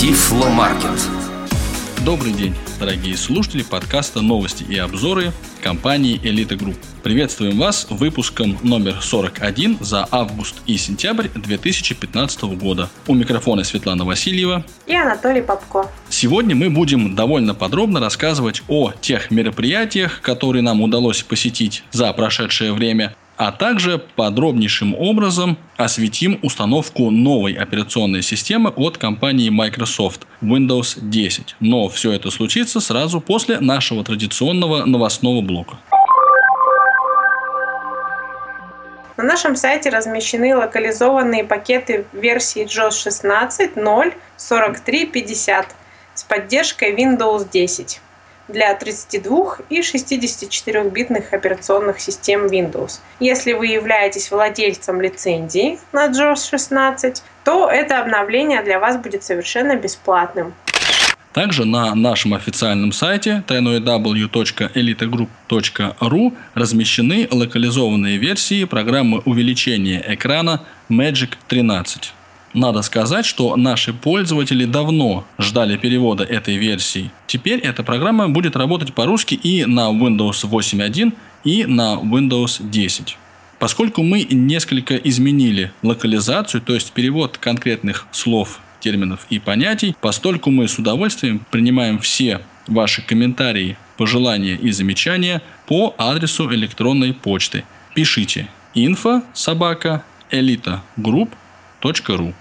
Тифломаркет. Добрый день, дорогие слушатели подкаста «Новости и обзоры» компании «Элита Групп». Приветствуем вас выпуском номер 41 за август и сентябрь 2015 года. У микрофона Светлана Васильева и Анатолий Попко. Сегодня мы будем довольно подробно рассказывать о тех мероприятиях, которые нам удалось посетить за прошедшее время, а также подробнейшим образом осветим установку новой операционной системы от компании Microsoft Windows 10. Но все это случится сразу после нашего традиционного новостного блока. На нашем сайте размещены локализованные пакеты версии JOS 16.0 4350 с поддержкой Windows 10 для 32 и 64-битных операционных систем Windows. Если вы являетесь владельцем лицензии на JOS 16, то это обновление для вас будет совершенно бесплатным. Также на нашем официальном сайте www.elitegroup.ru размещены локализованные версии программы увеличения экрана Magic 13. Надо сказать, что наши пользователи давно ждали перевода этой версии. Теперь эта программа будет работать по-русски и на Windows 8.1, и на Windows 10. Поскольку мы несколько изменили локализацию, то есть перевод конкретных слов, терминов и понятий, постольку мы с удовольствием принимаем все ваши комментарии, пожелания и замечания по адресу электронной почты. Пишите info собака elitagroup ру.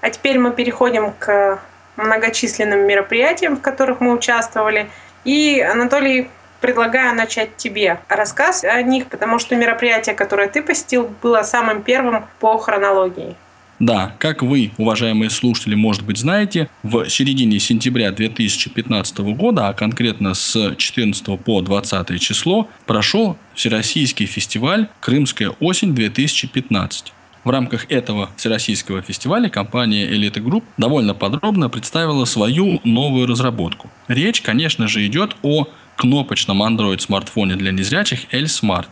А теперь мы переходим к многочисленным мероприятиям, в которых мы участвовали. И, Анатолий, предлагаю начать тебе рассказ о них, потому что мероприятие, которое ты посетил, было самым первым по хронологии. Да, как вы, уважаемые слушатели, может быть, знаете, в середине сентября 2015 года, а конкретно с 14 по 20 число, прошел Всероссийский фестиваль «Крымская осень-2015». В рамках этого всероссийского фестиваля компания Elite Group довольно подробно представила свою новую разработку. Речь, конечно же, идет о кнопочном Android смартфоне для незрячих L-Smart.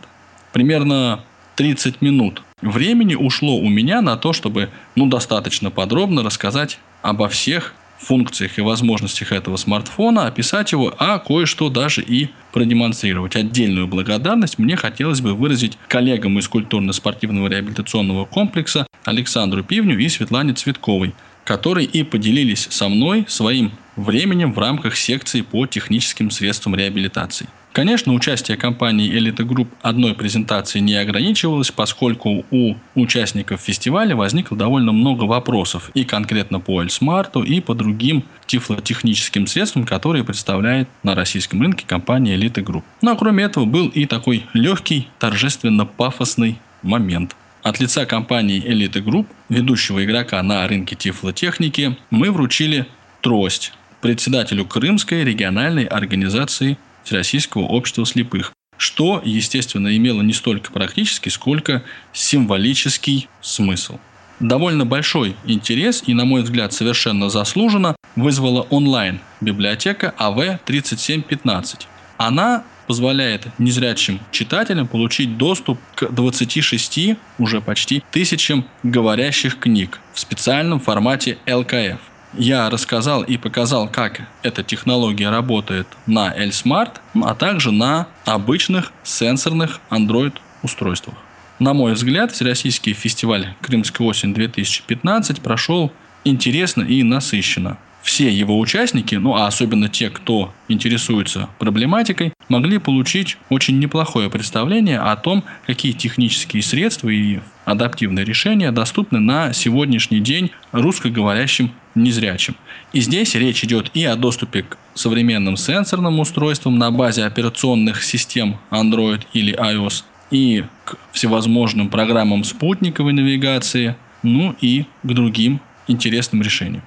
Примерно 30 минут времени ушло у меня на то, чтобы ну, достаточно подробно рассказать обо всех функциях и возможностях этого смартфона, описать его, а кое-что даже и продемонстрировать. Отдельную благодарность мне хотелось бы выразить коллегам из культурно-спортивного реабилитационного комплекса Александру Пивню и Светлане Цветковой, которые и поделились со мной своим временем в рамках секции по техническим средствам реабилитации. Конечно, участие компании Elite Group одной презентации не ограничивалось, поскольку у участников фестиваля возникло довольно много вопросов и конкретно по Эльсмарту, и по другим тифлотехническим средствам, которые представляет на российском рынке компания Elite Group. Ну а кроме этого был и такой легкий, торжественно-пафосный момент. От лица компании Elite Group, ведущего игрока на рынке тифлотехники, мы вручили трость председателю Крымской региональной организации Всероссийского общества слепых, что, естественно, имело не столько практический, сколько символический смысл. Довольно большой интерес и, на мой взгляд, совершенно заслуженно вызвала онлайн-библиотека АВ-3715. Она позволяет незрячим читателям получить доступ к 26 уже почти тысячам говорящих книг в специальном формате ЛКФ – я рассказал и показал, как эта технология работает на L-Smart, а также на обычных сенсорных Android устройствах. На мой взгляд, Всероссийский фестиваль «Крымская осень-2015» прошел интересно и насыщенно все его участники, ну а особенно те, кто интересуется проблематикой, могли получить очень неплохое представление о том, какие технические средства и адаптивные решения доступны на сегодняшний день русскоговорящим незрячим. И здесь речь идет и о доступе к современным сенсорным устройствам на базе операционных систем Android или iOS, и к всевозможным программам спутниковой навигации, ну и к другим интересным решениям.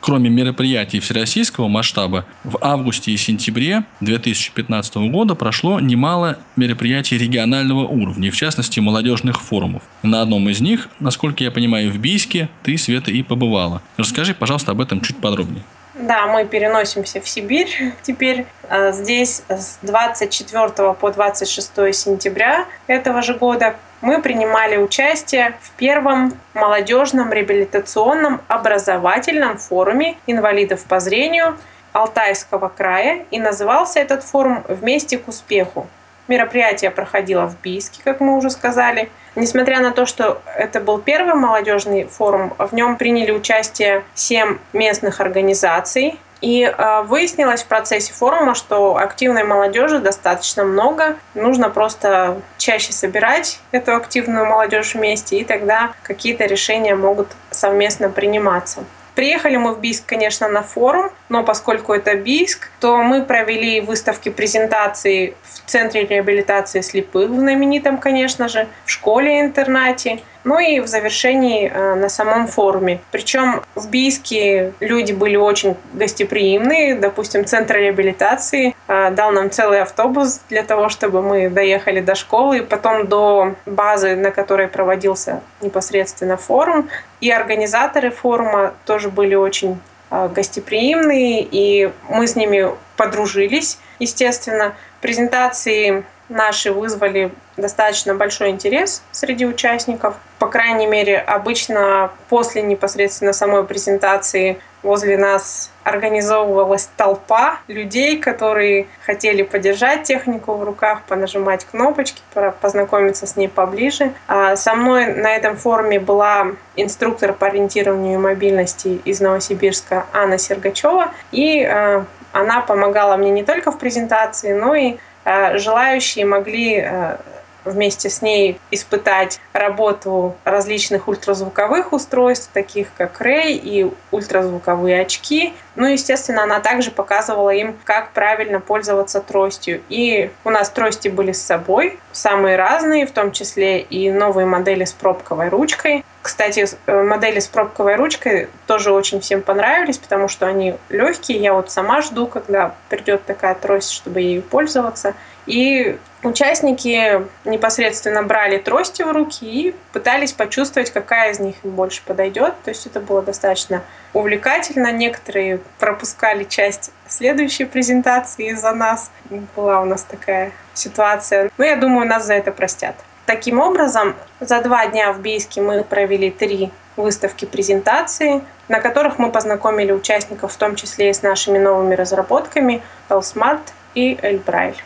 Кроме мероприятий всероссийского масштаба, в августе и сентябре 2015 года прошло немало мероприятий регионального уровня, в частности молодежных форумов. На одном из них, насколько я понимаю, в Бийске ты, Света, и побывала. Расскажи, пожалуйста, об этом чуть подробнее. Да, мы переносимся в Сибирь теперь. А, здесь с 24 по 26 сентября этого же года мы принимали участие в первом молодежном реабилитационном образовательном форуме инвалидов по зрению Алтайского края, и назывался этот форум «Вместе к успеху». Мероприятие проходило в Бийске, как мы уже сказали. Несмотря на то, что это был первый молодежный форум, в нем приняли участие семь местных организаций, и э, выяснилось в процессе форума, что активной молодежи достаточно много. Нужно просто чаще собирать эту активную молодежь вместе, и тогда какие-то решения могут совместно приниматься. Приехали мы в Бийск, конечно, на форум, но поскольку это Бийск, то мы провели выставки презентации в Центре реабилитации слепых, в знаменитом, конечно же, в школе-интернате, ну и в завершении э, на самом форуме. Причем в Бийске люди были очень гостеприимные. Допустим, Центр реабилитации э, дал нам целый автобус для того, чтобы мы доехали до школы и потом до базы, на которой проводился непосредственно форум. И организаторы форума тоже были очень э, гостеприимные, и мы с ними подружились, естественно. Презентации наши вызвали достаточно большой интерес среди участников. По крайней мере, обычно после непосредственно самой презентации возле нас организовывалась толпа людей, которые хотели подержать технику в руках, понажимать кнопочки, познакомиться с ней поближе. А со мной на этом форуме была инструктор по ориентированию и мобильности из Новосибирска Анна Сергачева, и э, она помогала мне не только в презентации, но и Э, желающие могли э, вместе с ней испытать работу различных ультразвуковых устройств, таких как Ray и ультразвуковые очки. Ну, естественно, она также показывала им, как правильно пользоваться тростью. И у нас трости были с собой, самые разные, в том числе и новые модели с пробковой ручкой. Кстати, э, модели с пробковой ручкой тоже очень всем понравились, потому что они легкие. Я вот сама жду, когда придет такая трость, чтобы ею пользоваться. И участники непосредственно брали трости в руки и пытались почувствовать, какая из них им больше подойдет. То есть это было достаточно увлекательно. Некоторые пропускали часть следующей презентации из-за нас. Была у нас такая ситуация. Но я думаю, нас за это простят. Таким образом, за два дня в Бийске мы провели три выставки презентации, на которых мы познакомили участников, в том числе и с нашими новыми разработками L-Smart и L-Braille.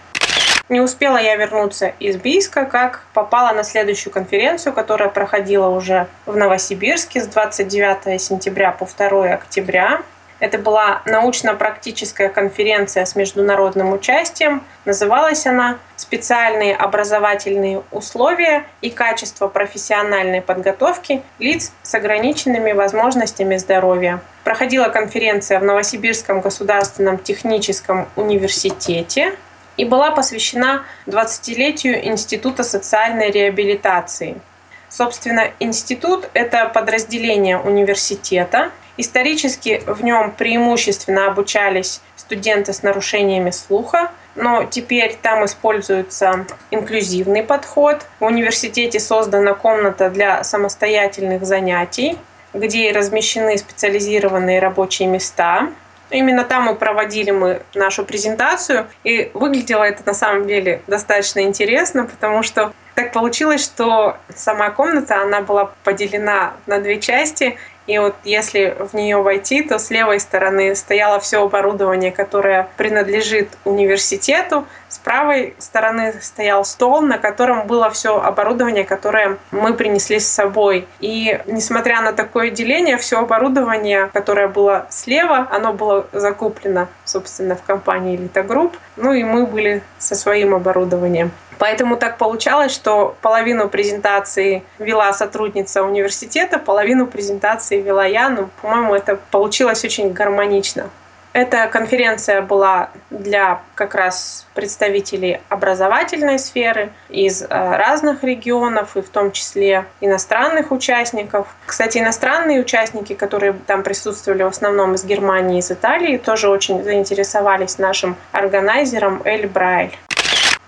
Не успела я вернуться из Бийска, как попала на следующую конференцию, которая проходила уже в Новосибирске с 29 сентября по 2 октября. Это была научно-практическая конференция с международным участием. Называлась она «Специальные образовательные условия и качество профессиональной подготовки лиц с ограниченными возможностями здоровья». Проходила конференция в Новосибирском государственном техническом университете и была посвящена 20-летию Института социальной реабилитации. Собственно, институт – это подразделение университета, Исторически в нем преимущественно обучались студенты с нарушениями слуха, но теперь там используется инклюзивный подход. В университете создана комната для самостоятельных занятий, где размещены специализированные рабочие места. Именно там мы проводили мы нашу презентацию, и выглядело это на самом деле достаточно интересно, потому что так получилось, что сама комната, она была поделена на две части, и вот если в нее войти, то с левой стороны стояло все оборудование, которое принадлежит университету. Правой стороны стоял стол, на котором было все оборудование, которое мы принесли с собой. И несмотря на такое деление, все оборудование, которое было слева, оно было закуплено, собственно, в компании Elite Group. Ну и мы были со своим оборудованием. Поэтому так получалось, что половину презентации вела сотрудница университета, половину презентации вела я. Ну, по-моему, это получилось очень гармонично. Эта конференция была для как раз представителей образовательной сферы из э, разных регионов, и в том числе иностранных участников. Кстати, иностранные участники, которые там присутствовали в основном из Германии из Италии, тоже очень заинтересовались нашим органайзером Эль Брайль.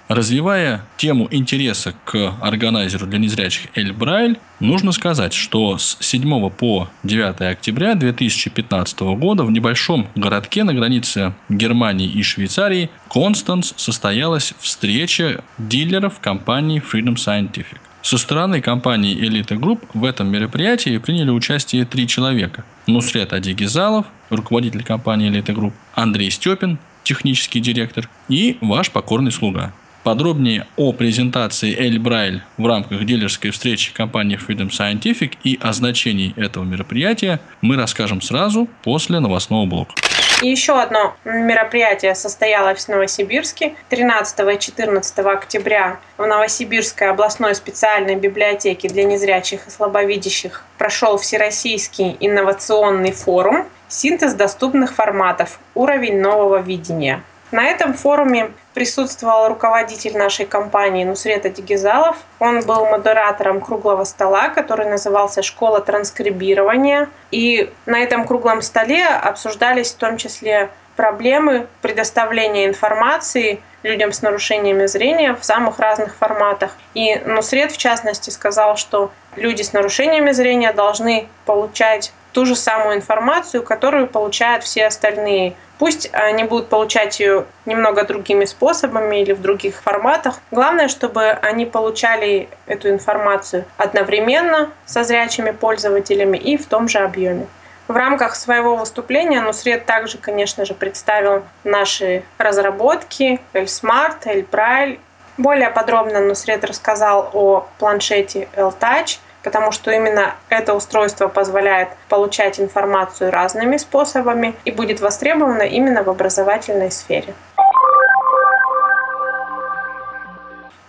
Развивая тему интереса к органайзеру для незрячих ElBraille, нужно сказать, что с 7 по 9 октября 2015 года в небольшом городке на границе Германии и Швейцарии Констанс состоялась встреча дилеров компании Freedom Scientific. Со стороны компании «Элита Групп» в этом мероприятии приняли участие три человека. Нусрет Адигизалов, руководитель компании «Элита Групп», Андрей Степин, технический директор, и ваш покорный слуга. Подробнее о презентации Эль Брайль в рамках дилерской встречи компании Freedom Scientific и о значении этого мероприятия мы расскажем сразу после новостного блока. И еще одно мероприятие состоялось в Новосибирске 13 и 14 октября в Новосибирской областной специальной библиотеке для незрячих и слабовидящих прошел Всероссийский инновационный форум «Синтез доступных форматов. Уровень нового видения». На этом форуме присутствовал руководитель нашей компании Нусрета Дигизалов. Он был модератором круглого стола, который назывался «Школа транскрибирования». И на этом круглом столе обсуждались в том числе проблемы предоставления информации людям с нарушениями зрения в самых разных форматах. И Нусрет, в частности, сказал, что люди с нарушениями зрения должны получать ту же самую информацию, которую получают все остальные. Пусть они будут получать ее немного другими способами или в других форматах. Главное, чтобы они получали эту информацию одновременно со зрячими пользователями и в том же объеме. В рамках своего выступления Нусред также, конечно же, представил наши разработки ElSmart, ElBraille. Более подробно Нусред рассказал о планшете ElTouch – потому что именно это устройство позволяет получать информацию разными способами и будет востребовано именно в образовательной сфере.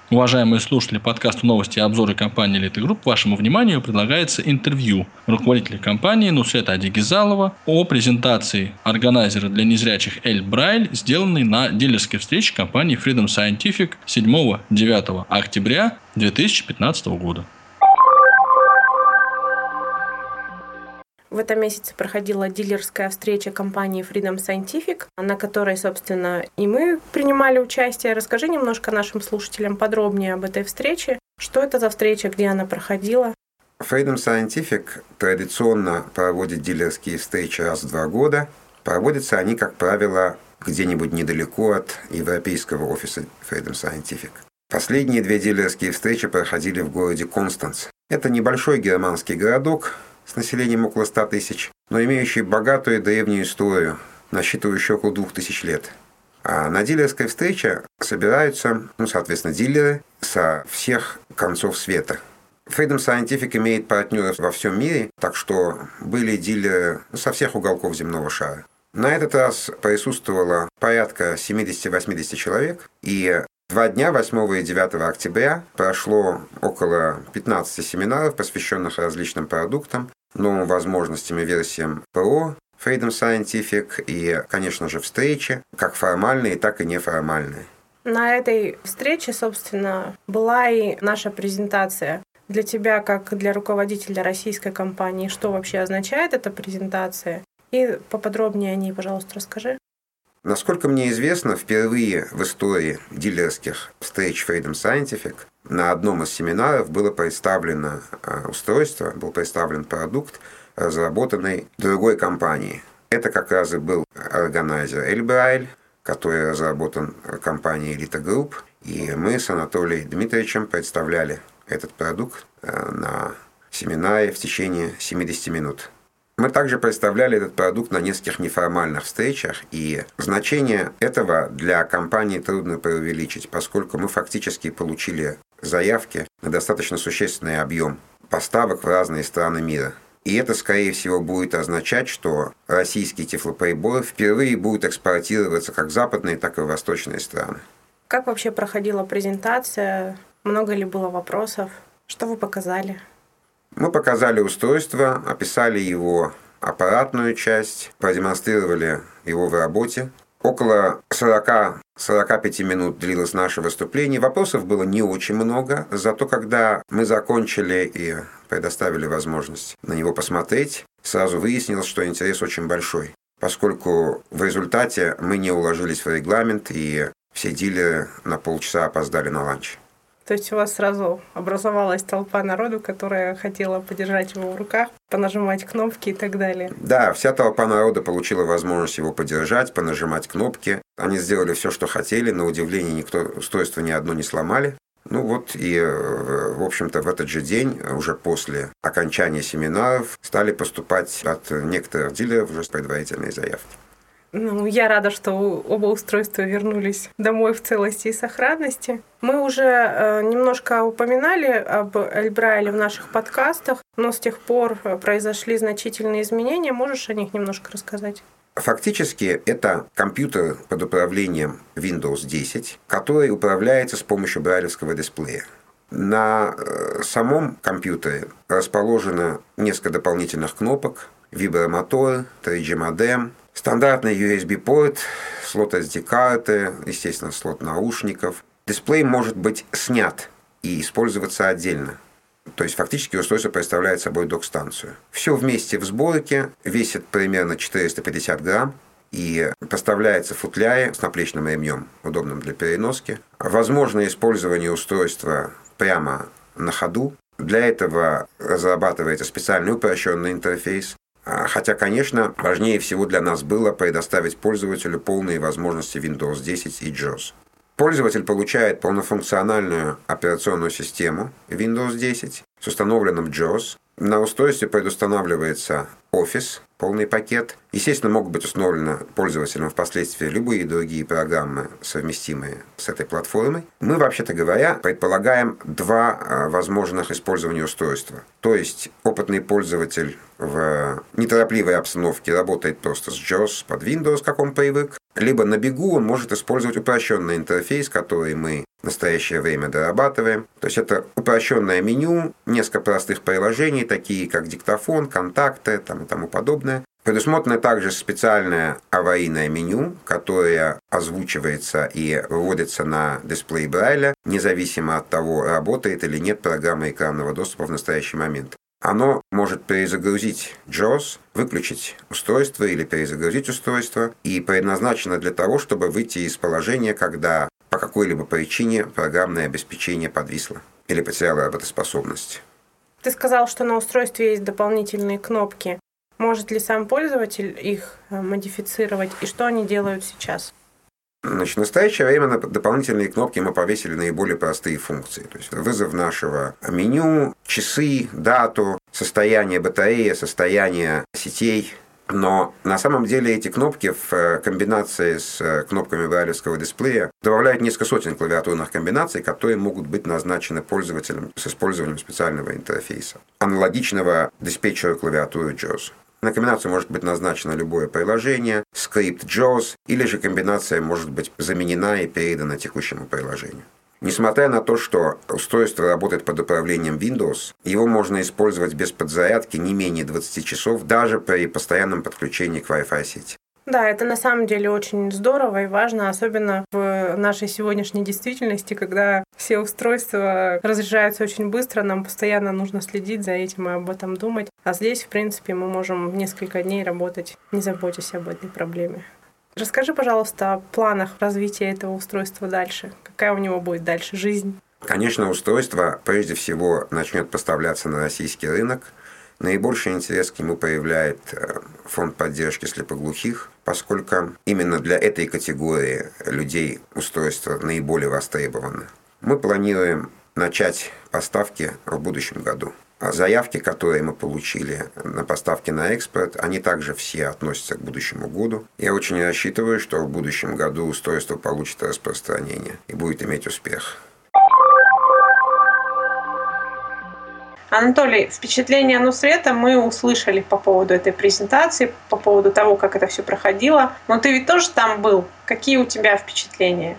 Уважаемые слушатели подкаста «Новости и обзоры компании «Элиты Групп», вашему вниманию предлагается интервью руководителя компании Нусрета Адигизалова о презентации органайзера для незрячих ElBraille, сделанной на дилерской встрече компании Freedom Scientific 7-9 октября 2015 года. В этом месяце проходила дилерская встреча компании Freedom Scientific, на которой, собственно, и мы принимали участие. Расскажи немножко нашим слушателям подробнее об этой встрече. Что это за встреча, где она проходила? Freedom Scientific традиционно проводит дилерские встречи раз в два года. Проводятся они, как правило, где-нибудь недалеко от европейского офиса Freedom Scientific. Последние две дилерские встречи проходили в городе Констанц. Это небольшой германский городок, с населением около 100 тысяч, но имеющий богатую древнюю историю, насчитывающую около 2000 лет. А на дилерской встрече собираются, ну, соответственно, дилеры со всех концов света. Freedom Scientific имеет партнеров во всем мире, так что были дилеры со всех уголков земного шара. На этот раз присутствовало порядка 70-80 человек, и Два дня, 8 и 9 октября, прошло около 15 семинаров, посвященных различным продуктам, новым возможностям и версиям ПО, Freedom Scientific и, конечно же, встречи, как формальные, так и неформальные. На этой встрече, собственно, была и наша презентация. Для тебя, как для руководителя российской компании, что вообще означает эта презентация? И поподробнее о ней, пожалуйста, расскажи. Насколько мне известно, впервые в истории дилерских встреч Freedom Scientific на одном из семинаров было представлено а, устройство, был представлен продукт, разработанный другой компанией. Это как раз и был органайзер Эльбрайль, который разработан компанией Elite Group. И мы с Анатолием Дмитриевичем представляли этот продукт а, на семинаре в течение 70 минут. Мы также представляли этот продукт на нескольких неформальных встречах, и значение этого для компании трудно преувеличить, поскольку мы фактически получили заявки на достаточно существенный объем поставок в разные страны мира. И это, скорее всего, будет означать, что российский тефлоприбор впервые будет экспортироваться как в западные, так и в восточные страны. Как вообще проходила презентация? Много ли было вопросов? Что вы показали? Мы показали устройство, описали его аппаратную часть, продемонстрировали его в работе. Около 40-45 минут длилось наше выступление. Вопросов было не очень много, зато когда мы закончили и предоставили возможность на него посмотреть, сразу выяснилось, что интерес очень большой, поскольку в результате мы не уложились в регламент и все дилеры на полчаса опоздали на ланч. То есть у вас сразу образовалась толпа народу, которая хотела подержать его в руках, понажимать кнопки и так далее. Да, вся толпа народа получила возможность его подержать, понажимать кнопки. Они сделали все, что хотели. На удивление, никто устройство ни одно не сломали. Ну вот и, в общем-то, в этот же день, уже после окончания семинаров, стали поступать от некоторых дилеров уже предварительные заявки. Ну, я рада, что оба устройства вернулись домой в целости и сохранности. Мы уже э, немножко упоминали об Эльбрайле в наших подкастах, но с тех пор произошли значительные изменения. Можешь о них немножко рассказать? Фактически это компьютер под управлением Windows 10, который управляется с помощью брайлевского дисплея. На э, самом компьютере расположено несколько дополнительных кнопок, вибромотор, 3G модем, Стандартный USB-порт, слот SD-карты, естественно, слот наушников. Дисплей может быть снят и использоваться отдельно. То есть фактически устройство представляет собой док-станцию. Все вместе в сборке весит примерно 450 грамм и поставляется в футляре с наплечным ремнем, удобным для переноски. Возможно использование устройства прямо на ходу. Для этого разрабатывается специальный упрощенный интерфейс, хотя, конечно, важнее всего для нас было предоставить пользователю полные возможности Windows 10 и JAWS. Пользователь получает полнофункциональную операционную систему Windows 10 с установленным JAWS. На устройстве предустанавливается Office, полный пакет. Естественно, могут быть установлены пользователям впоследствии любые другие программы, совместимые с этой платформой. Мы, вообще-то говоря, предполагаем два а, возможных использования устройства. То есть опытный пользователь в неторопливой обстановке работает просто с JAWS под Windows, как он привык, либо на бегу он может использовать упрощенный интерфейс, который мы в настоящее время дорабатываем. То есть это упрощенное меню, несколько простых приложений, такие как диктофон, контакты там, и тому подобное. Предусмотрено также специальное аварийное меню, которое озвучивается и выводится на дисплей Брайля, независимо от того, работает или нет программа экранного доступа в настоящий момент. Оно может перезагрузить JAWS, выключить устройство или перезагрузить устройство и предназначено для того, чтобы выйти из положения, когда по какой-либо причине программное обеспечение подвисло или потеряло работоспособность. Ты сказал, что на устройстве есть дополнительные кнопки. Может ли сам пользователь их э, модифицировать и что они делают сейчас? Значит, в настоящее время на дополнительные кнопки мы повесили наиболее простые функции. То есть вызов нашего меню, часы, дату, состояние батареи, состояние сетей. Но на самом деле эти кнопки в э, комбинации с э, кнопками брайлевского дисплея добавляют несколько сотен клавиатурных комбинаций, которые могут быть назначены пользователем с использованием специального интерфейса, аналогичного диспетчеру клавиатуры JAWS. На комбинацию может быть назначено любое приложение, скрипт JAWS, или же комбинация может быть заменена и передана текущему приложению. Несмотря на то, что устройство работает под управлением Windows, его можно использовать без подзарядки не менее 20 часов даже при постоянном подключении к Wi-Fi сети. Да, это на самом деле очень здорово и важно, особенно в нашей сегодняшней действительности, когда все устройства разряжаются очень быстро, нам постоянно нужно следить за этим и об этом думать. А здесь, в принципе, мы можем несколько дней работать, не заботясь об этой проблеме. Расскажи, пожалуйста, о планах развития этого устройства дальше. Какая у него будет дальше жизнь? Конечно, устройство прежде всего начнет поставляться на российский рынок. Наибольший интерес к нему проявляет э, фонд поддержки слепоглухих, поскольку именно для этой категории людей устройство наиболее востребовано. Мы планируем начать поставки в будущем году. А заявки, которые мы получили на поставки на экспорт, они также все относятся к будущему году. Я очень рассчитываю, что в будущем году устройство получит распространение и будет иметь успех. Анатолий, впечатление Нусрета мы услышали по поводу этой презентации, по поводу того, как это все проходило. Но ты ведь тоже там был. Какие у тебя впечатления?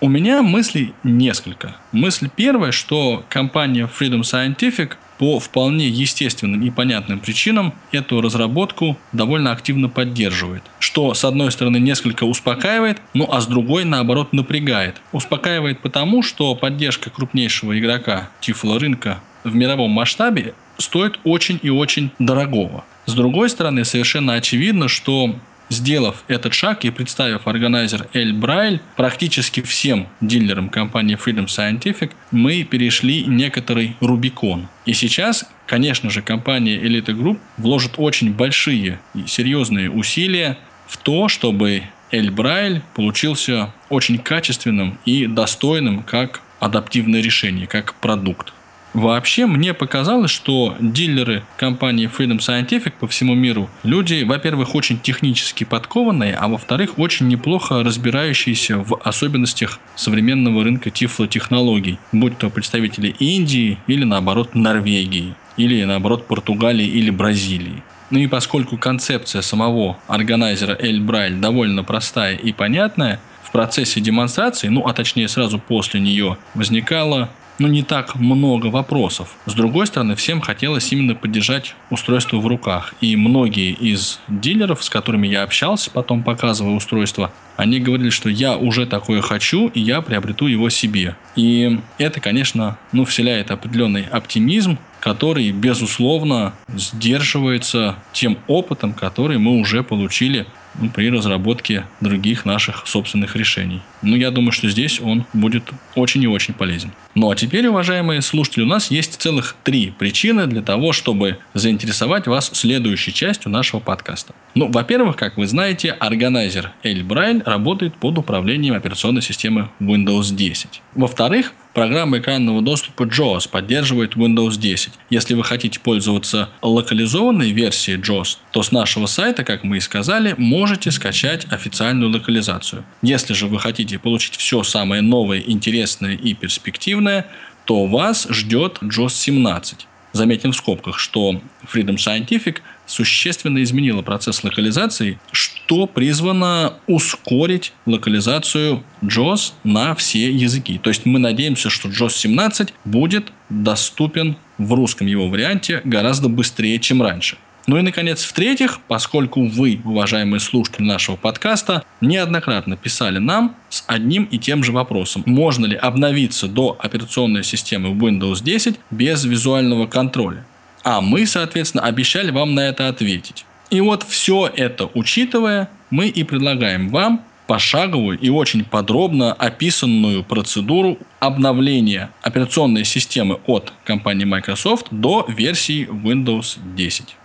У меня мыслей несколько. Мысль первая, что компания Freedom Scientific по вполне естественным и понятным причинам эту разработку довольно активно поддерживает. Что, с одной стороны, несколько успокаивает, ну а с другой, наоборот, напрягает. Успокаивает потому, что поддержка крупнейшего игрока тифло рынка в мировом масштабе стоит очень и очень дорогого. С другой стороны, совершенно очевидно, что Сделав этот шаг и представив органайзер Эль Брайль практически всем дилерам компании Freedom Scientific, мы перешли некоторый Рубикон. И сейчас, конечно же, компания Elite Group вложит очень большие и серьезные усилия в то, чтобы Эль Брайль получился очень качественным и достойным как адаптивное решение, как продукт. Вообще, мне показалось, что дилеры компании Freedom Scientific по всему миру люди, во-первых, очень технически подкованные, а во-вторых, очень неплохо разбирающиеся в особенностях современного рынка тифлотехнологий, будь то представители Индии или, наоборот, Норвегии, или, наоборот, Португалии или Бразилии. Ну и поскольку концепция самого органайзера Эль Брайль довольно простая и понятная, в процессе демонстрации, ну а точнее сразу после нее, возникало ну, не так много вопросов. С другой стороны, всем хотелось именно поддержать устройство в руках. И многие из дилеров, с которыми я общался, потом показывая устройство, они говорили, что я уже такое хочу, и я приобрету его себе. И это, конечно, ну, вселяет определенный оптимизм, который, безусловно, сдерживается тем опытом, который мы уже получили при разработке других наших собственных решений. Ну, я думаю, что здесь он будет очень и очень полезен. Ну, а теперь, уважаемые слушатели, у нас есть целых три причины для того, чтобы заинтересовать вас следующей частью нашего подкаста. Ну, во-первых, как вы знаете, органайзер Эль Брайль работает под управлением операционной системы Windows 10. Во-вторых, Программа экранного доступа JAWS поддерживает Windows 10. Если вы хотите пользоваться локализованной версией JAWS, то с нашего сайта, как мы и сказали, можете скачать официальную локализацию. Если же вы хотите получить все самое новое, интересное и перспективное, то вас ждет JAWS 17. Заметим в скобках, что Freedom Scientific существенно изменила процесс локализации, что призвано ускорить локализацию JOS на все языки. То есть мы надеемся, что JOS 17 будет доступен в русском его варианте гораздо быстрее, чем раньше. Ну и, наконец, в-третьих, поскольку вы, уважаемые слушатели нашего подкаста, неоднократно писали нам с одним и тем же вопросом. Можно ли обновиться до операционной системы Windows 10 без визуального контроля? А мы, соответственно, обещали вам на это ответить. И вот все это учитывая, мы и предлагаем вам пошаговую и очень подробно описанную процедуру обновления операционной системы от компании Microsoft до версии Windows 10.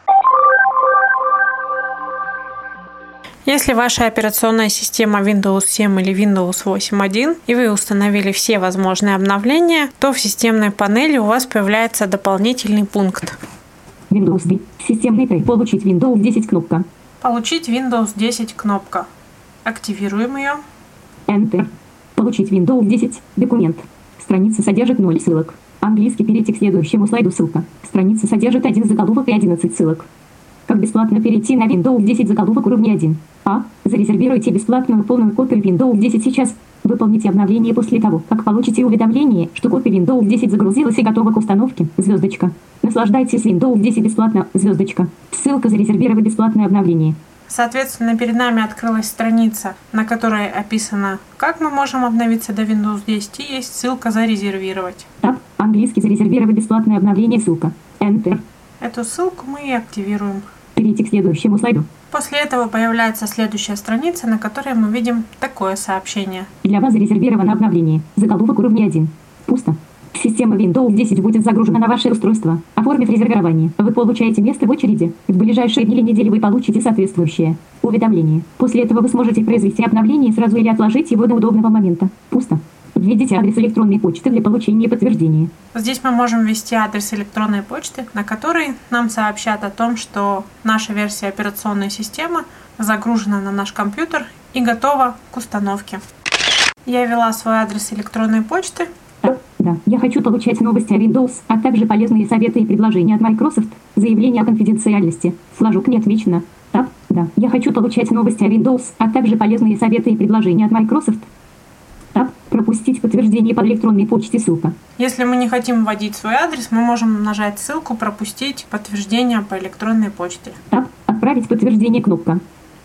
Если ваша операционная система Windows 7 или Windows 8.1 и вы установили все возможные обновления, то в системной панели у вас появляется дополнительный пункт. Windows 10. Системный трек. Получить Windows 10 кнопка. Получить Windows 10 кнопка. Активируем ее. Enter. Получить Windows 10. Документ. Страница содержит 0 ссылок. Английский перейти к следующему слайду ссылка. Страница содержит один заголовок и 11 ссылок. Как бесплатно перейти на Windows 10 заголовок уровня 1? А. Зарезервируйте бесплатную полную копию Windows 10 сейчас. Выполните обновление после того, как получите уведомление, что копия Windows 10 загрузилась и готова к установке. Звездочка. Наслаждайтесь Windows 10 бесплатно. Звездочка. Ссылка зарезервировать бесплатное обновление. Соответственно, перед нами открылась страница, на которой описано, как мы можем обновиться до Windows 10, и есть ссылка «Зарезервировать». Так, английский «Зарезервировать бесплатное обновление» ссылка. Enter. Эту ссылку мы и активируем. Перейти к следующему слайду. После этого появляется следующая страница, на которой мы видим такое сообщение. Для вас зарезервировано обновление. Заголовок уровня 1. Пусто. Система Windows 10 будет загружена на ваше устройство. Оформив резервирование, вы получаете место в очереди. В ближайшие дни или недели вы получите соответствующее уведомление. После этого вы сможете произвести обновление сразу или отложить его до удобного момента. Пусто. Введите адрес электронной почты для получения подтверждения. Здесь мы можем ввести адрес электронной почты, на который нам сообщат о том, что наша версия операционной системы загружена на наш компьютер и готова к установке. Я ввела свой адрес электронной почты. Да, да. Я хочу получать новости о Windows, а также полезные советы и предложения от Microsoft. Заявление о конфиденциальности. Флажок не отмечено. Так, да. Я хочу получать новости о Windows, а также полезные советы и предложения от Microsoft. Пропустить подтверждение по электронной почте ссылка. Если мы не хотим вводить свой адрес, мы можем нажать ссылку «Пропустить подтверждение по электронной почте». Так, отправить подтверждение кнопка.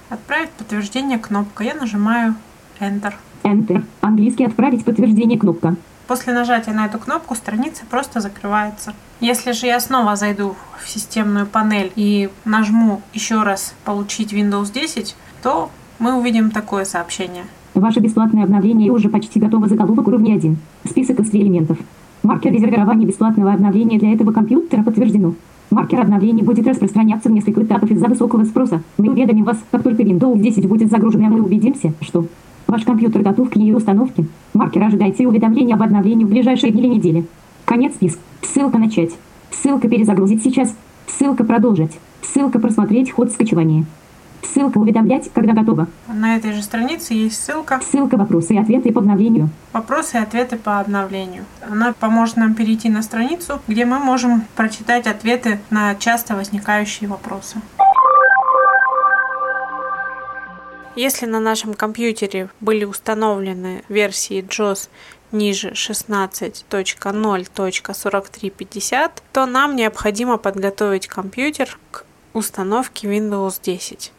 Отправить подтверждение кнопка. Я нажимаю Enter. Enter. Английский отправить подтверждение кнопка. После нажатия на эту кнопку страница просто закрывается. Если же я снова зайду в системную панель и нажму еще раз «Получить Windows 10», то мы увидим такое сообщение – Ваше бесплатное обновление уже почти готово заголовок уровня 1. Список из элементов. Маркер резервирования бесплатного обновления для этого компьютера подтверждено. Маркер обновления будет распространяться в несколько этапов из-за высокого спроса. Мы уведомим вас, как только Windows 10 будет загружен, и мы убедимся, что Ваш компьютер готов к ее установке. Маркер ожидайте уведомления об обновлении в ближайшие дни или недели. Конец списка. Ссылка начать. Ссылка перезагрузить сейчас. Ссылка продолжить. Ссылка просмотреть ход скачивания. Ссылка уведомлять, когда готово. На этой же странице есть ссылка Ссылка вопросы и ответы по обновлению. «Вопросы и ответы по обновлению». Она поможет нам перейти на страницу, где мы можем прочитать ответы на часто возникающие вопросы. Если на нашем компьютере были установлены версии JOS ниже 16.0.4350, то нам необходимо подготовить компьютер к установке Windows 10.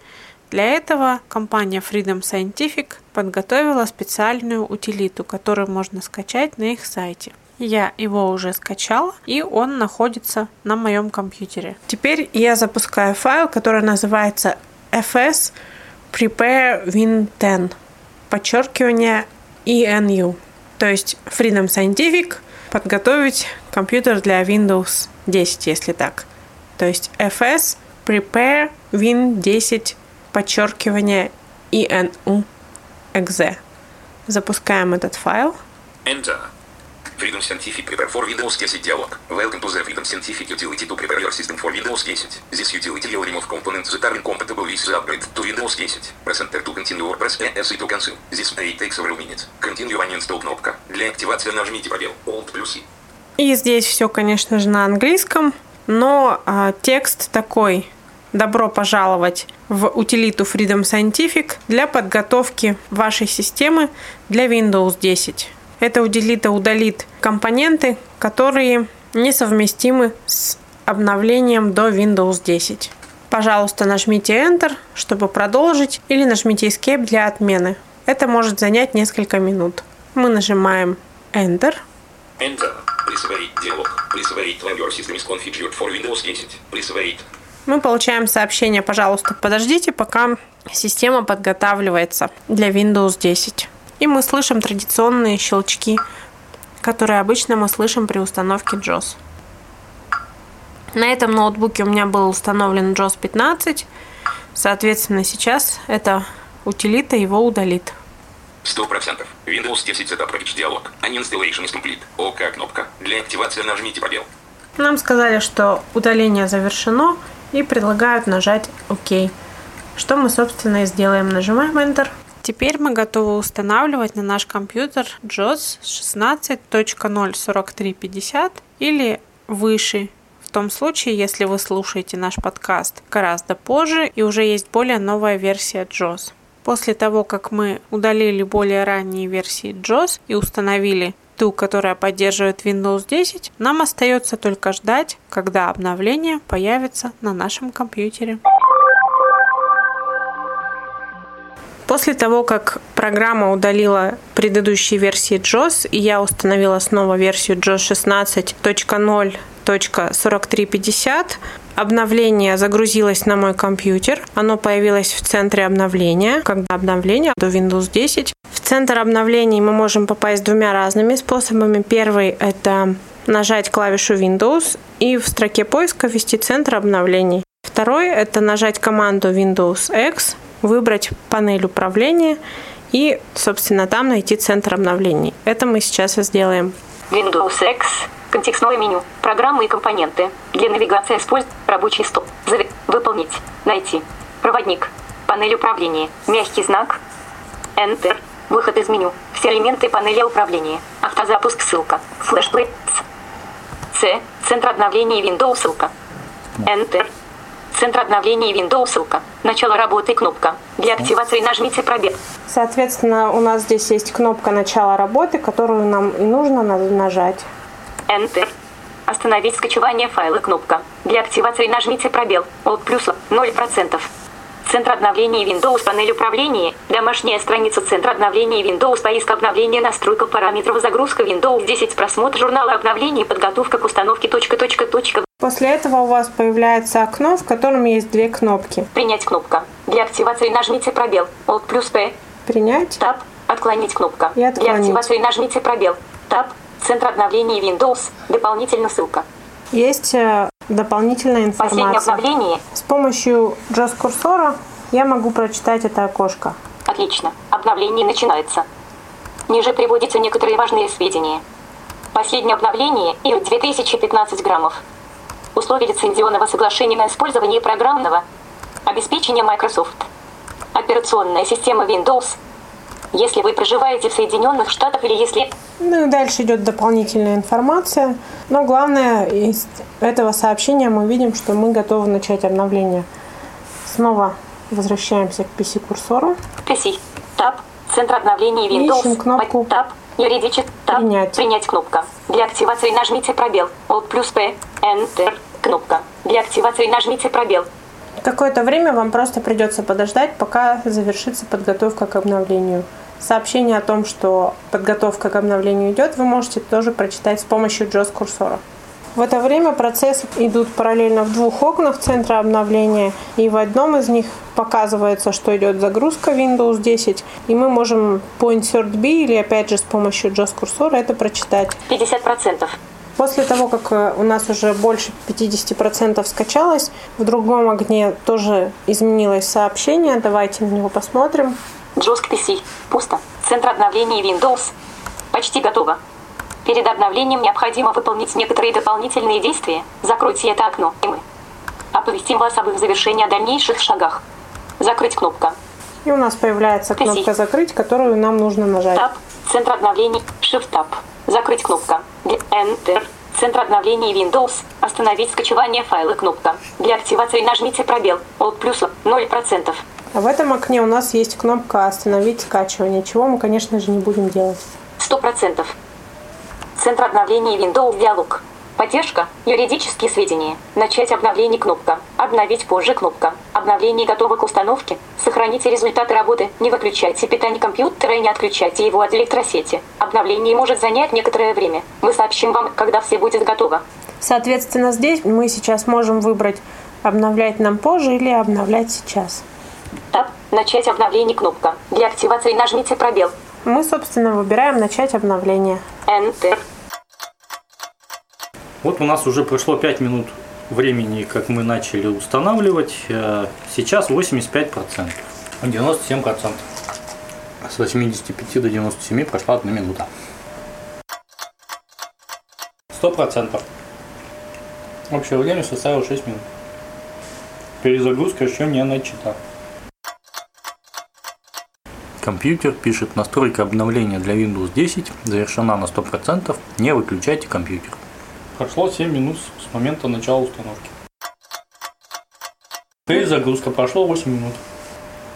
Для этого компания Freedom Scientific подготовила специальную утилиту, которую можно скачать на их сайте. Я его уже скачала, и он находится на моем компьютере. Теперь я запускаю файл, который называется fs prepare win 10, подчеркивание ENU, то есть Freedom Scientific подготовить компьютер для Windows 10, если так. То есть fs prepare win 10 подчеркивание inu exe. Запускаем этот файл. Enter. Freedom Scientific Prepare for Windows 10 диалог. Welcome to the Freedom Scientific Utility to prepare your system for Windows 10. This utility will remove components that are incompatible with the upgrade to Windows 10. Press Enter to continue or press ES to cancel. This may take several minutes. Continue uninstall кнопка. Для активации нажмите пробел. Alt плюс. И здесь все, конечно же, на английском, но а, текст такой. Добро пожаловать в утилиту Freedom Scientific для подготовки вашей системы для Windows 10. Эта утилита удалит компоненты, которые несовместимы с обновлением до Windows 10. Пожалуйста, нажмите Enter, чтобы продолжить, или нажмите Escape для отмены. Это может занять несколько минут. Мы нажимаем Enter. Enter. Присвоить диалог. Присвоить Windows 10. Присвоить. Мы получаем сообщение, пожалуйста, подождите, пока система подготавливается для Windows 10. И мы слышим традиционные щелчки, которые обычно мы слышим при установке JOS. На этом ноутбуке у меня был установлен JOS 15. Соответственно, сейчас эта утилита его удалит. 100%. Windows 10 Setup Page диалог. Uninstallation is complete. ОК кнопка. Для активации нажмите пробел. Нам сказали, что удаление завершено и предлагают нажать ОК. Что мы, собственно, и сделаем. Нажимаем Enter. Теперь мы готовы устанавливать на наш компьютер JOS 16.04350 или выше, в том случае, если вы слушаете наш подкаст гораздо позже и уже есть более новая версия JOS. После того, как мы удалили более ранние версии JOS и установили ту, которая поддерживает Windows 10, нам остается только ждать, когда обновление появится на нашем компьютере. После того, как программа удалила предыдущие версии JOS, и я установила снова версию JOS 16.0.4350, обновление загрузилось на мой компьютер. Оно появилось в центре обновления, когда обновление до Windows 10. В центр обновлений мы можем попасть двумя разными способами. Первый – это нажать клавишу Windows и в строке поиска ввести центр обновлений. Второй – это нажать команду Windows X выбрать панель управления и, собственно, там найти центр обновлений. Это мы сейчас и сделаем. Windows X. Контекстное меню. Программы и компоненты. Для навигации использовать рабочий стол. Зави... Выполнить. Найти. Проводник. Панель управления. Мягкий знак. Enter. Выход из меню. Все элементы панели управления. Автозапуск ссылка. Флешплей. С. Центр обновления Windows ссылка. Enter. Центр обновления Windows ссылка. Начало работы кнопка. Для активации нажмите пробел. Соответственно, у нас здесь есть кнопка начала работы, которую нам и нужно на- нажать. Enter. Остановить скачивание файла кнопка. Для активации нажмите пробел. Alt плюс 0%. Центр обновления Windows панель управления. Домашняя страница Центра обновления Windows поиск обновления настройка параметров загрузка Windows 10 просмотр журнала обновлений подготовка к установке точка точка точка После этого у вас появляется окно, в котором есть две кнопки. принять кнопка. Для активации нажмите пробел. Alt плюс P. Принять. Таб. Отклонить кнопка. И отклонить. Для активации нажмите пробел. Таб. Центр обновления Windows. Дополнительно ссылка. Есть э, дополнительная Последнее информация. обновление. С помощью JOS-курсора я могу прочитать это окошко. Отлично. Обновление начинается. Ниже приводятся некоторые важные сведения. Последнее обновление и 2015 граммов. Условия лицензионного соглашения на использование программного обеспечения Microsoft. Операционная система Windows. Если вы проживаете в Соединенных Штатах или если... Ну и дальше идет дополнительная информация. Но главное, из этого сообщения мы видим, что мы готовы начать обновление. Снова возвращаемся к PC-курсору. PC. Tab. Центр обновления Windows. Ищем кнопку Tab. Юридический. Tab. Принять. Принять кнопка. Для активации нажмите пробел. Alt плюс P. Enter. Кнопка. Для активации нажмите пробел. Какое-то время вам просто придется подождать, пока завершится подготовка к обновлению. Сообщение о том, что подготовка к обновлению идет, вы можете тоже прочитать с помощью JOS-курсора. В это время процессы идут параллельно в двух окнах центра обновления, и в одном из них показывается, что идет загрузка Windows 10, и мы можем по Insert B или опять же с помощью JOS-курсора это прочитать. 50%. После того, как э, у нас уже больше 50% скачалось, в другом огне тоже изменилось сообщение. Давайте на него посмотрим. JOSK PC. Пусто. Центр обновления Windows. Почти готово. Перед обновлением необходимо выполнить некоторые дополнительные действия. Закройте это окно, и мы оповестим вас об их завершении о дальнейших шагах. Закрыть кнопка. И у нас появляется кнопка «Закрыть», которую нам нужно нажать. Tab. Центр обновлений. Shift Tab. Закрыть кнопка. Enter. Центр обновления Windows. Остановить скачивание файла кнопка. Для активации нажмите пробел. Alt плюс 0%. А в этом окне у нас есть кнопка «Остановить скачивание», чего мы, конечно же, не будем делать. 100%. Центр обновления Windows диалог. Поддержка. Юридические сведения. Начать обновление кнопка. Обновить позже кнопка. Обновление готово к установке. Сохраните результаты работы. Не выключайте питание компьютера и не отключайте его от электросети. Обновление может занять некоторое время. Мы сообщим вам, когда все будет готово. Соответственно, здесь мы сейчас можем выбрать «Обновлять нам позже» или «Обновлять сейчас». Таб. Начать обновление кнопка. Для активации нажмите пробел. Мы, собственно, выбираем «Начать обновление». Enter. Вот у нас уже прошло 5 минут времени, как мы начали устанавливать. Э, Сейчас 85%. 97%. С 85 до 97 прошла 1 минута. 100%. Общее время составило 6 минут. Перезагрузка еще не начата. Компьютер пишет настройка обновления для Windows 10 завершена на 100%. Не выключайте компьютер. Прошло 7 минут с момента начала установки. Перезагрузка прошло 8 минут.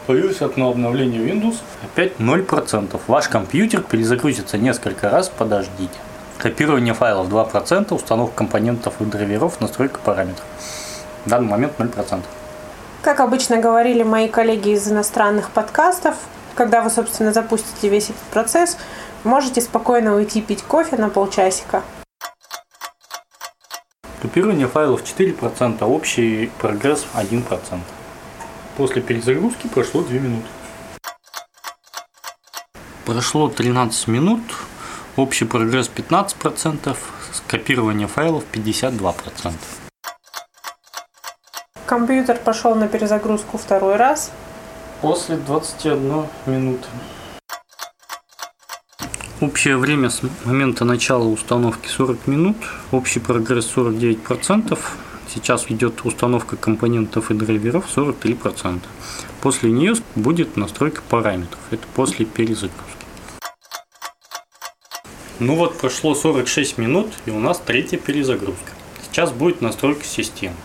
Появилось окно обновления Windows. Опять 0%. Ваш компьютер перезагрузится несколько раз, подождите. Копирование файлов 2%, установка компонентов и драйверов, настройка параметров. В данный момент 0%. Как обычно говорили мои коллеги из иностранных подкастов, когда вы, собственно, запустите весь этот процесс, можете спокойно уйти пить кофе на полчасика. Копирование файлов 4%, а общий прогресс 1%. После перезагрузки прошло 2 минуты. Прошло 13 минут, общий прогресс 15%, скопирование файлов 52%. Компьютер пошел на перезагрузку второй раз. После 21 минуты. Общее время с момента начала установки 40 минут, общий прогресс 49%. Сейчас идет установка компонентов и драйверов 43%. После нее будет настройка параметров. Это после перезагрузки. Ну вот прошло 46 минут и у нас третья перезагрузка. Сейчас будет настройка системы.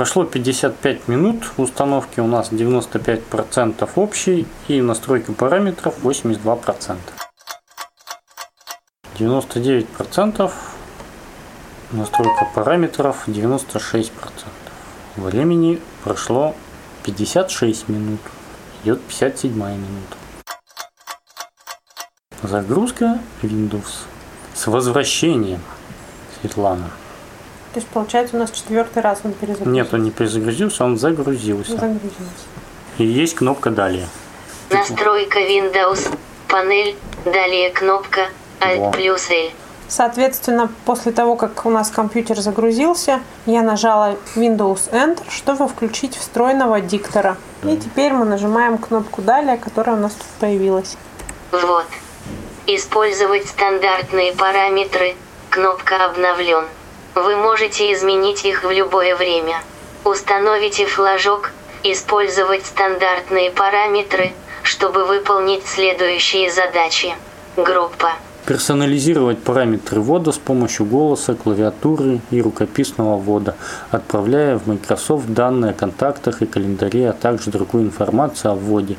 Прошло 55 минут, установки у нас 95% общий и настройка параметров 82%. 99% настройка параметров 96%. Времени прошло 56 минут, идет 57 минута. Загрузка Windows с возвращением, Светлана. То есть, получается, у нас четвертый раз он перезагрузился. Нет, он не перезагрузился, он загрузился. Загрузился. И есть кнопка «Далее». Настройка Windows. Панель. Далее кнопка Alt Во. плюс L. Соответственно, после того, как у нас компьютер загрузился, я нажала Windows Enter, чтобы включить встроенного диктора. И теперь мы нажимаем кнопку «Далее», которая у нас тут появилась. Вот. Использовать стандартные параметры. Кнопка «Обновлен». Вы можете изменить их в любое время. Установите флажок «Использовать стандартные параметры», чтобы выполнить следующие задачи. Группа. Персонализировать параметры ввода с помощью голоса, клавиатуры и рукописного ввода, отправляя в Microsoft данные о контактах и календаре, а также другую информацию о вводе.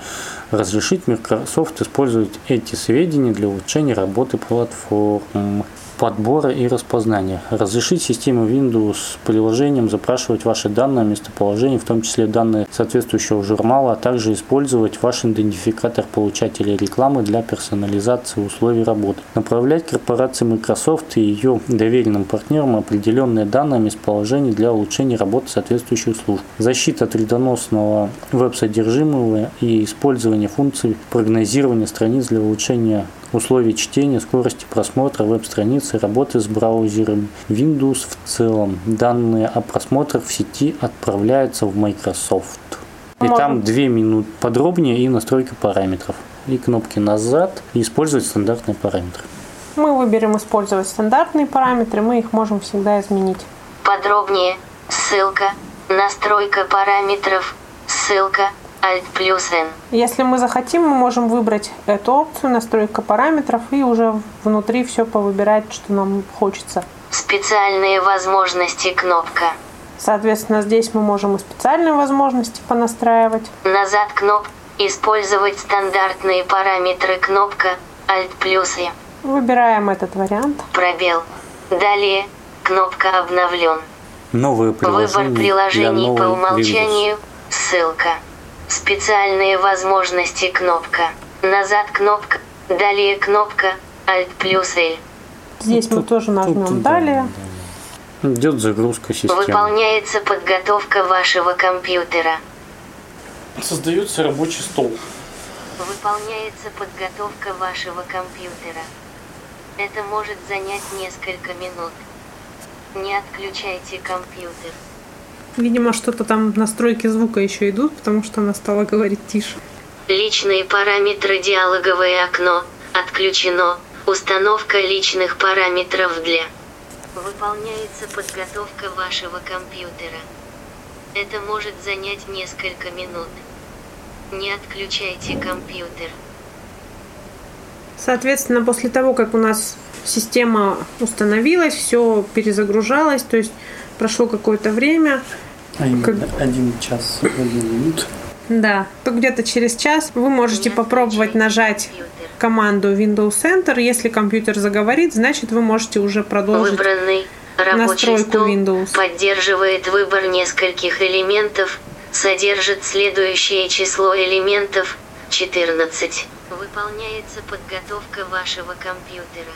Разрешить Microsoft использовать эти сведения для улучшения работы платформ подбора и распознания. Разрешить систему Windows приложением запрашивать ваши данные о местоположении, в том числе данные соответствующего журнала, а также использовать ваш идентификатор получателя рекламы для персонализации условий работы. Направлять корпорации Microsoft и ее доверенным партнерам определенные данные о местоположении для улучшения работы соответствующих служб. Защита от вредоносного веб-содержимого и использование функций прогнозирования страниц для улучшения условий чтения, скорости просмотра веб-страницы, работы с браузером Windows в целом. Данные о просмотрах в сети отправляются в Microsoft. И там две минуты подробнее и настройка параметров. И кнопки назад, и использовать стандартные параметры. Мы выберем использовать стандартные параметры, мы их можем всегда изменить. Подробнее. Ссылка. Настройка параметров. Ссылка. Alt плюс N. Если мы захотим, мы можем выбрать эту опцию настройка параметров и уже внутри все повыбирать, что нам хочется. Специальные возможности кнопка. Соответственно, здесь мы можем и специальные возможности понастраивать. Назад кноп. Использовать стандартные параметры кнопка. Alt плюс И. Выбираем этот вариант. Пробел. Далее. Кнопка обновлен. Новые приложения Выбор приложений для по умолчанию. Ссылка. Специальные возможности кнопка. Назад кнопка. Далее кнопка. Alt плюс L. Здесь мы Тут- тоже тут, нажмем да, далее. да. Идет загрузка системы. Выполняется подготовка вашего компьютера. Создается рабочий стол. Выполняется подготовка вашего компьютера. Это может занять несколько минут. Не отключайте компьютер. Видимо, что-то там настройки звука еще идут, потому что она стала говорить тише. Личные параметры диалоговое окно. Отключено. Установка личных параметров для. Выполняется подготовка вашего компьютера. Это может занять несколько минут. Не отключайте компьютер. Соответственно, после того, как у нас система установилась, все перезагружалось, то есть прошло какое-то время, Как- один час, один минут. да, то где-то через час вы можете попробовать нажать команду Windows Enter. Если компьютер заговорит, значит вы можете уже продолжить. Выбранный настройку стол Windows. поддерживает выбор нескольких элементов, содержит следующее число элементов 14. Выполняется подготовка вашего компьютера.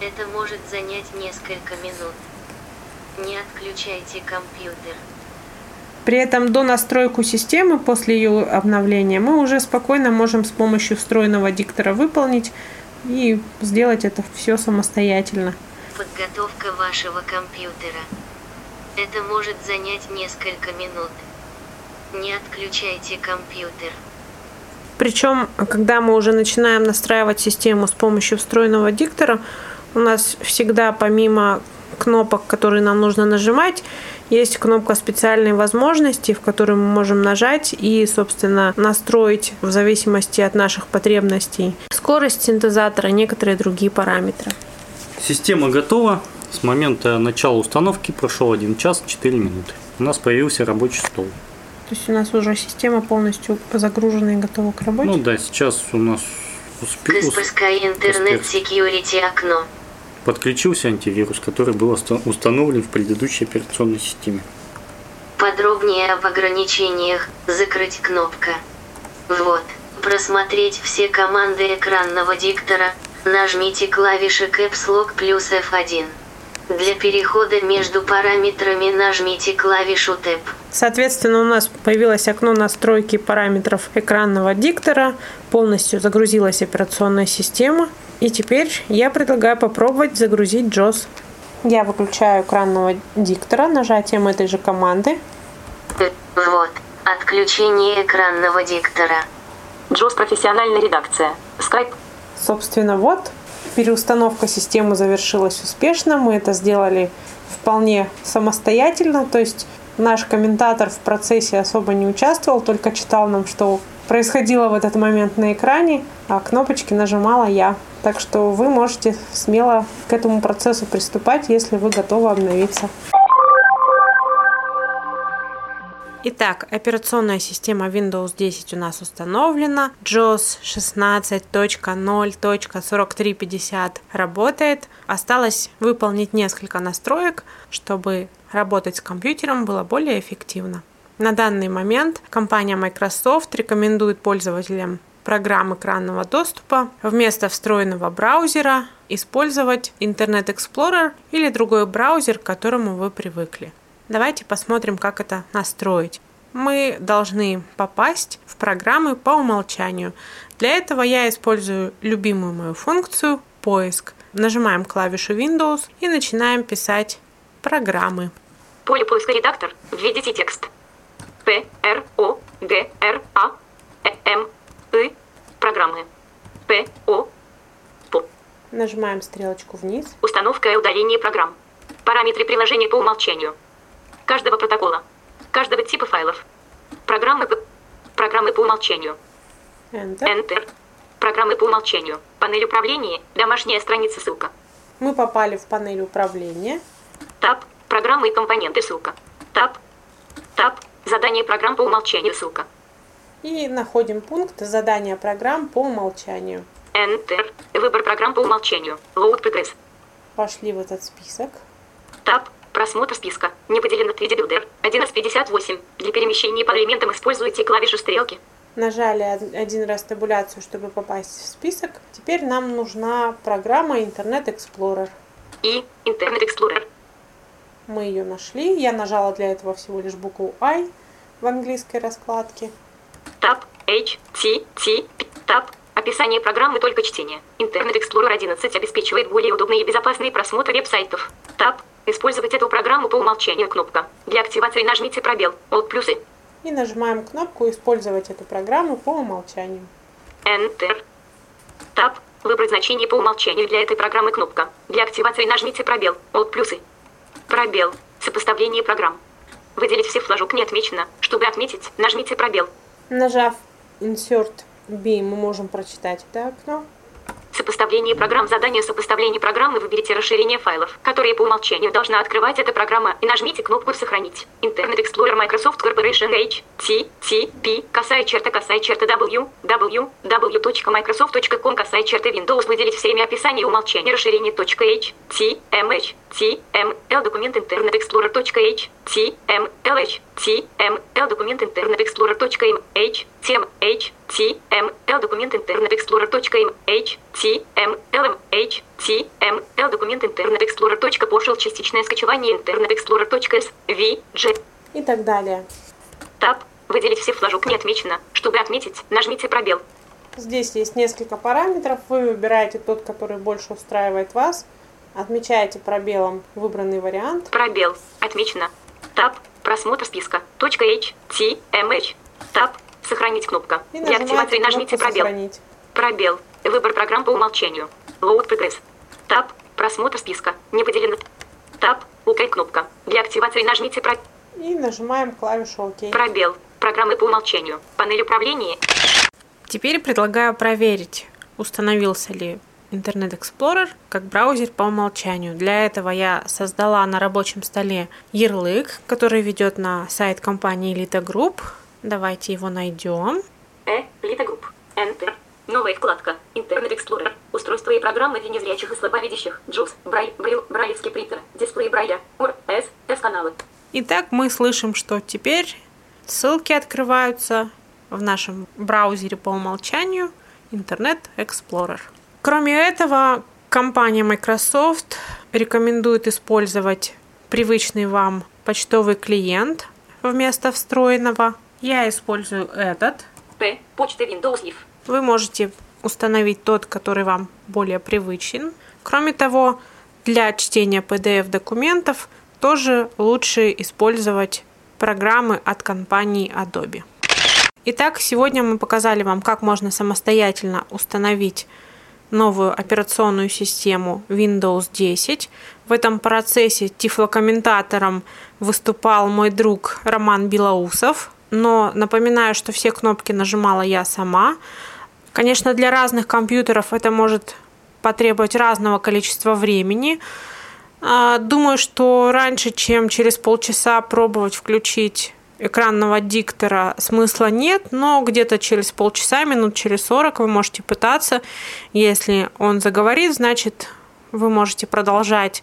Это может занять несколько минут. Не отключайте компьютер. При этом до настройку системы после ее обновления мы уже спокойно можем с помощью встроенного диктора выполнить и сделать это все самостоятельно. Подготовка вашего компьютера. Это может занять несколько минут. Не отключайте компьютер. Причем, когда мы уже начинаем настраивать систему с помощью встроенного диктора, у нас всегда помимо кнопок, которые нам нужно нажимать, есть кнопка специальной возможности, в которую мы можем нажать и, собственно, настроить в зависимости от наших потребностей скорость синтезатора, некоторые другие параметры. Система готова. С момента начала установки прошел 1 час 4 минуты. У нас появился рабочий стол. То есть у нас уже система полностью загружена и готова к работе. Ну да, сейчас у нас успе- ус- Каспарская интернет Касперский. секьюрити окно. Подключился антивирус, который был установлен в предыдущей операционной системе. Подробнее об ограничениях. Закрыть кнопка. Вот. Просмотреть все команды экранного диктора. Нажмите клавиши Caps Lock плюс F1. Для перехода между параметрами нажмите клавишу Tab. Соответственно, у нас появилось окно настройки параметров экранного диктора, полностью загрузилась операционная система. И теперь я предлагаю попробовать загрузить JOS. Я выключаю экранного диктора нажатием этой же команды. Вот. Отключение экранного диктора. JOS профессиональная редакция. Skype. Собственно, вот, переустановка системы завершилась успешно. Мы это сделали вполне самостоятельно. То есть наш комментатор в процессе особо не участвовал, только читал нам, что происходило в этот момент на экране, а кнопочки нажимала я. Так что вы можете смело к этому процессу приступать, если вы готовы обновиться. Итак, операционная система Windows 10 у нас установлена. JOS 16.0.4350 работает. Осталось выполнить несколько настроек, чтобы работать с компьютером было более эффективно. На данный момент компания Microsoft рекомендует пользователям программ экранного доступа вместо встроенного браузера использовать Internet Explorer или другой браузер, к которому вы привыкли. Давайте посмотрим, как это настроить. Мы должны попасть в программы по умолчанию. Для этого я использую любимую мою функцию поиск. Нажимаем клавишу Windows и начинаем писать программы. Поле поиска редактор. Введите текст. П, Р, О, Г, Р, А, э, М, И. Программы. П, О, П. Нажимаем стрелочку вниз. Установка и удаление программ. Параметры приложения по умолчанию каждого протокола, каждого типа файлов. Программы, программы по умолчанию. Enter. Enter. Программы по умолчанию. Панель управления. Домашняя страница ссылка. Мы попали в панель управления. Tab. Программы и компоненты ссылка. Tab. Tab. Задание программ по умолчанию ссылка. И находим пункт задания программ по умолчанию. Enter. Выбор программ по умолчанию. Load progress. Пошли в этот список. Tab. Просмотр списка. Не выделено 3D Builder. 1 из 58. Для перемещения по элементам используйте клавишу стрелки. Нажали один раз табуляцию, чтобы попасть в список. Теперь нам нужна программа Internet Explorer. И Internet Explorer. Мы ее нашли. Я нажала для этого всего лишь букву I в английской раскладке. Tab, H, T, T, Tab. Описание программы только чтение. Internet Explorer 11 обеспечивает более удобный и безопасный просмотр веб-сайтов. Tab, Использовать эту программу по умолчанию кнопка. Для активации нажмите пробел, Alt плюсы. И нажимаем кнопку «Использовать эту программу по умолчанию». Enter. Tab. Выбрать значение по умолчанию для этой программы кнопка. Для активации нажмите пробел, Alt плюсы. Пробел. Сопоставление программ. Выделить все флажок не отмечено. Чтобы отметить, нажмите пробел. Нажав Insert B, мы можем прочитать это окно. Сопоставление программ. Задание сопоставления программы. Выберите расширение файлов, которые по умолчанию должна открывать эта программа, и нажмите кнопку «Сохранить». Internet Explorer Microsoft Corporation H, T, T, P, косая черта, косая черта W, W, W.microsoft.com, косая черта Windows. Выделить все имя описания умолчания расширение .h, T, M, H, T, M, L, документ Internet Explorer .h, T, M, L, H, T, M, L, документ Internet Explorer .h, T, M, H, T, M, L, документ Internet Explorer .h, T, M, L, M, H, T, M, L, документ Internet Explorer. Пошел частичное скачивание Internet Explorer. S, V, G. И так далее. Tab. Выделить все флажок не отмечено. Чтобы отметить, нажмите пробел. Здесь есть несколько параметров. Вы выбираете тот, который больше устраивает вас. Отмечаете пробелом выбранный вариант. Пробел. Отмечено. Tab. Просмотр списка. H, T, M, H. Tab. Сохранить кнопка. И Для активации нажмите пробел. Сохранить. Пробел. Выбор программ по умолчанию. Load Progress. Таб. Просмотр списка. Не поделено. Таб. УК кнопка. Для активации нажмите про... И нажимаем клавишу ОК. Пробел. Программы по умолчанию. Панель управления. Теперь предлагаю проверить, установился ли Internet Explorer как браузер по умолчанию. Для этого я создала на рабочем столе ярлык, который ведет на сайт компании Elite Group. Давайте его найдем. Э, Elite Group. Enter. Новая вкладка. Internet Explorer. Устройства и программы для незрячих и слабовидящих. JAWS. Брайль. Брил. Брайлевский принтер. Дисплей Брайля. УР. С. С-каналы. Итак, мы слышим, что теперь ссылки открываются в нашем браузере по умолчанию Internet Explorer. Кроме этого, компания Microsoft рекомендует использовать привычный вам почтовый клиент вместо встроенного. Я использую этот. П. Почта Windows Live. Вы можете установить тот, который вам более привычен. Кроме того, для чтения PDF-документов тоже лучше использовать программы от компании Adobe. Итак, сегодня мы показали вам, как можно самостоятельно установить новую операционную систему Windows 10. В этом процессе тифлокомментатором выступал мой друг Роман Белоусов, но напоминаю, что все кнопки нажимала я сама. Конечно, для разных компьютеров это может потребовать разного количества времени. А, думаю, что раньше, чем через полчаса пробовать включить экранного диктора смысла нет, но где-то через полчаса, минут через 40 вы можете пытаться. Если он заговорит, значит, вы можете продолжать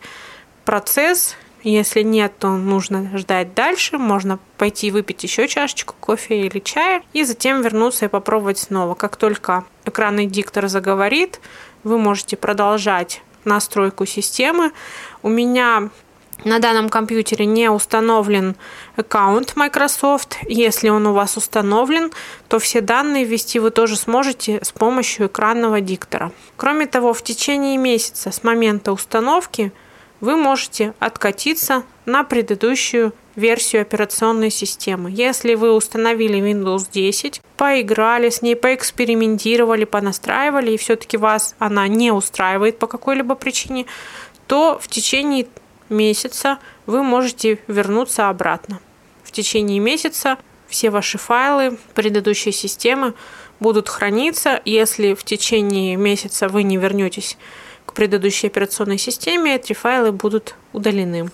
процесс. Если нет, то нужно ждать дальше. Можно пойти выпить еще чашечку кофе или чая и затем вернуться и попробовать снова. Как только экранный диктор заговорит, вы можете продолжать настройку системы. У меня на данном компьютере не установлен аккаунт Microsoft. Если он у вас установлен, то все данные ввести вы тоже сможете с помощью экранного диктора. Кроме того, в течение месяца с момента установки вы можете откатиться на предыдущую версию операционной системы. Если вы установили Windows 10, поиграли с ней, поэкспериментировали, понастраивали, и все-таки вас она не устраивает по какой-либо причине, то в течение месяца вы можете вернуться обратно. В течение месяца все ваши файлы предыдущей системы будут храниться. Если в течение месяца вы не вернетесь к предыдущей операционной системе, эти файлы будут удалены.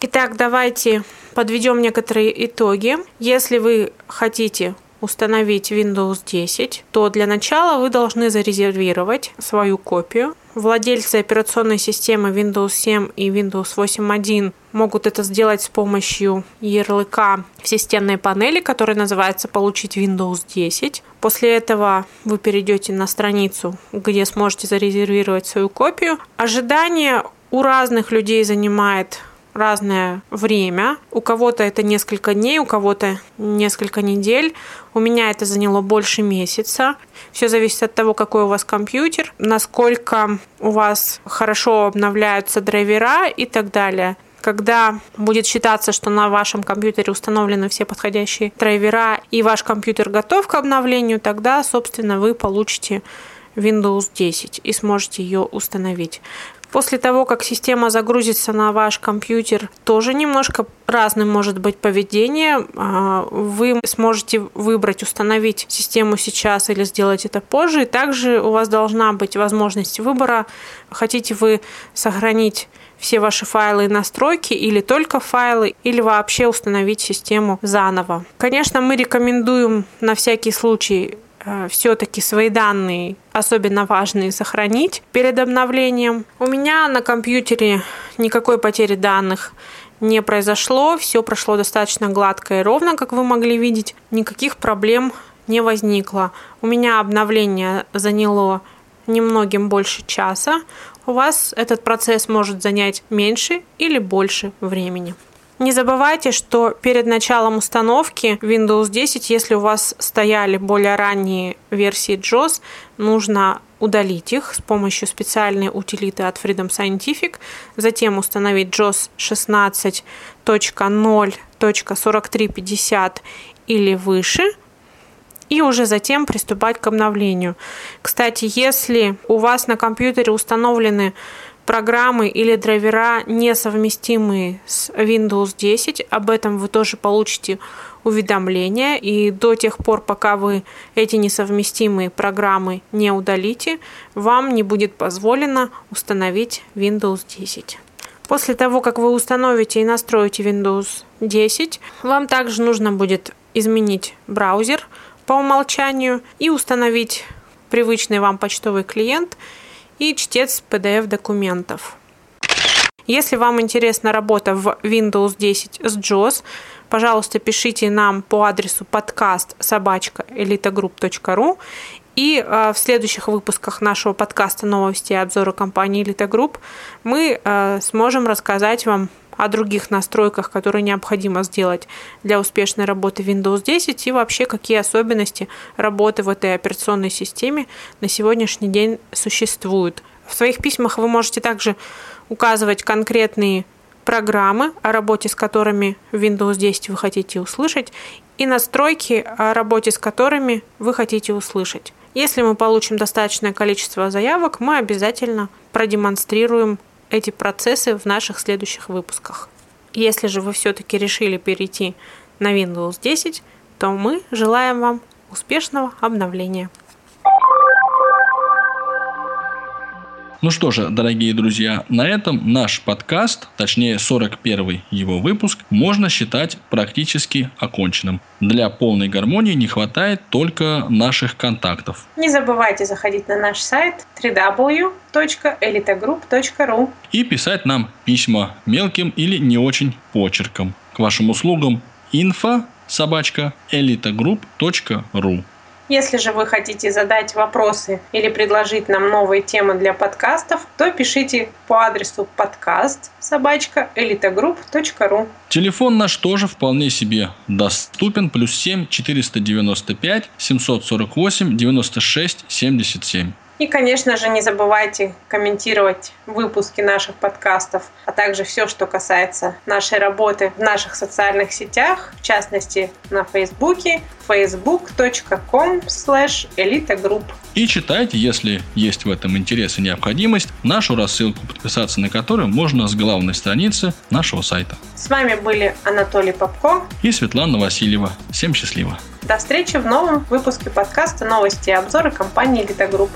Итак, давайте подведем некоторые итоги. Если вы хотите установить Windows 10, то для начала вы должны зарезервировать свою копию. Владельцы операционной системы Windows 7 и Windows 8.1 могут это сделать с помощью ярлыка в системной панели, который называется «Получить Windows 10». После этого вы перейдете на страницу, где сможете зарезервировать свою копию. Ожидание у разных людей занимает разное время. У кого-то это несколько дней, у кого-то несколько недель. У меня это заняло больше месяца. Все зависит от того, какой у вас компьютер, насколько у вас хорошо обновляются драйвера и так далее. Когда будет считаться, что на вашем компьютере установлены все подходящие драйвера и ваш компьютер готов к обновлению, тогда, собственно, вы получите Windows 10 и сможете ее установить. После того, как система загрузится на ваш компьютер, тоже немножко разным может быть поведение. А, вы сможете выбрать, установить систему сейчас или сделать это позже. И также у вас должна быть возможность выбора. Хотите вы сохранить все ваши файлы и настройки, или только файлы, или вообще установить систему заново. Конечно, мы рекомендуем на всякий случай все-таки свои данные, особенно важные, сохранить перед обновлением. У меня на компьютере никакой потери данных не произошло, все прошло достаточно гладко и ровно, как вы могли видеть, никаких проблем не возникло. У меня обновление заняло немногим больше часа. У вас этот процесс может занять меньше или больше времени. Не забывайте, что перед началом установки Windows 10, если у вас стояли более ранние версии JOS, нужно удалить их с помощью специальной утилиты от Freedom Scientific, затем установить JOS 16.0.4350 или выше, и уже затем приступать к обновлению. Кстати, если у вас на компьютере установлены программы или драйвера несовместимые с Windows 10. Об этом вы тоже получите уведомления. И до тех пор, пока вы эти несовместимые программы не удалите, вам не будет позволено установить Windows 10. После того, как вы установите и настроите Windows 10, вам также нужно будет изменить браузер по умолчанию и установить привычный вам почтовый клиент – и чтец PDF-документов. Если вам интересна работа в Windows 10 с JOS, пожалуйста, пишите нам по адресу подкаст собачка elitogroup.ru и э, в следующих выпусках нашего подкаста «Новости и обзоры компании Elite Group» мы э, сможем рассказать вам о других настройках, которые необходимо сделать для успешной работы Windows 10 и вообще какие особенности работы в этой операционной системе на сегодняшний день существуют. В своих письмах вы можете также указывать конкретные программы, о работе с которыми Windows 10 вы хотите услышать, и настройки, о работе с которыми вы хотите услышать. Если мы получим достаточное количество заявок, мы обязательно продемонстрируем эти процессы в наших следующих выпусках. Если же вы все-таки решили перейти на Windows 10, то мы желаем вам успешного обновления. Ну что же, дорогие друзья, на этом наш подкаст, точнее 41 его выпуск, можно считать практически оконченным. Для полной гармонии не хватает только наших контактов. Не забывайте заходить на наш сайт www.elitogroup.ru и писать нам письма мелким или не очень почерком. К вашим услугам info собачка elitogroup.ru если же вы хотите задать вопросы или предложить нам новые темы для подкастов, то пишите по адресу подкаст собачка элитогрупп.ру. Телефон наш тоже вполне себе доступен. Плюс 7 495 748 96 77. И, конечно же, не забывайте комментировать выпуски наших подкастов, а также все, что касается нашей работы в наших социальных сетях, в частности на Фейсбуке facebook.com slash elitagroup. И читайте, если есть в этом интерес и необходимость, нашу рассылку, подписаться на которую можно с главной страницы нашего сайта. С вами были Анатолий Попко и Светлана Васильева. Всем счастливо! До встречи в новом выпуске подкаста «Новости и обзоры компании «Элита Групп».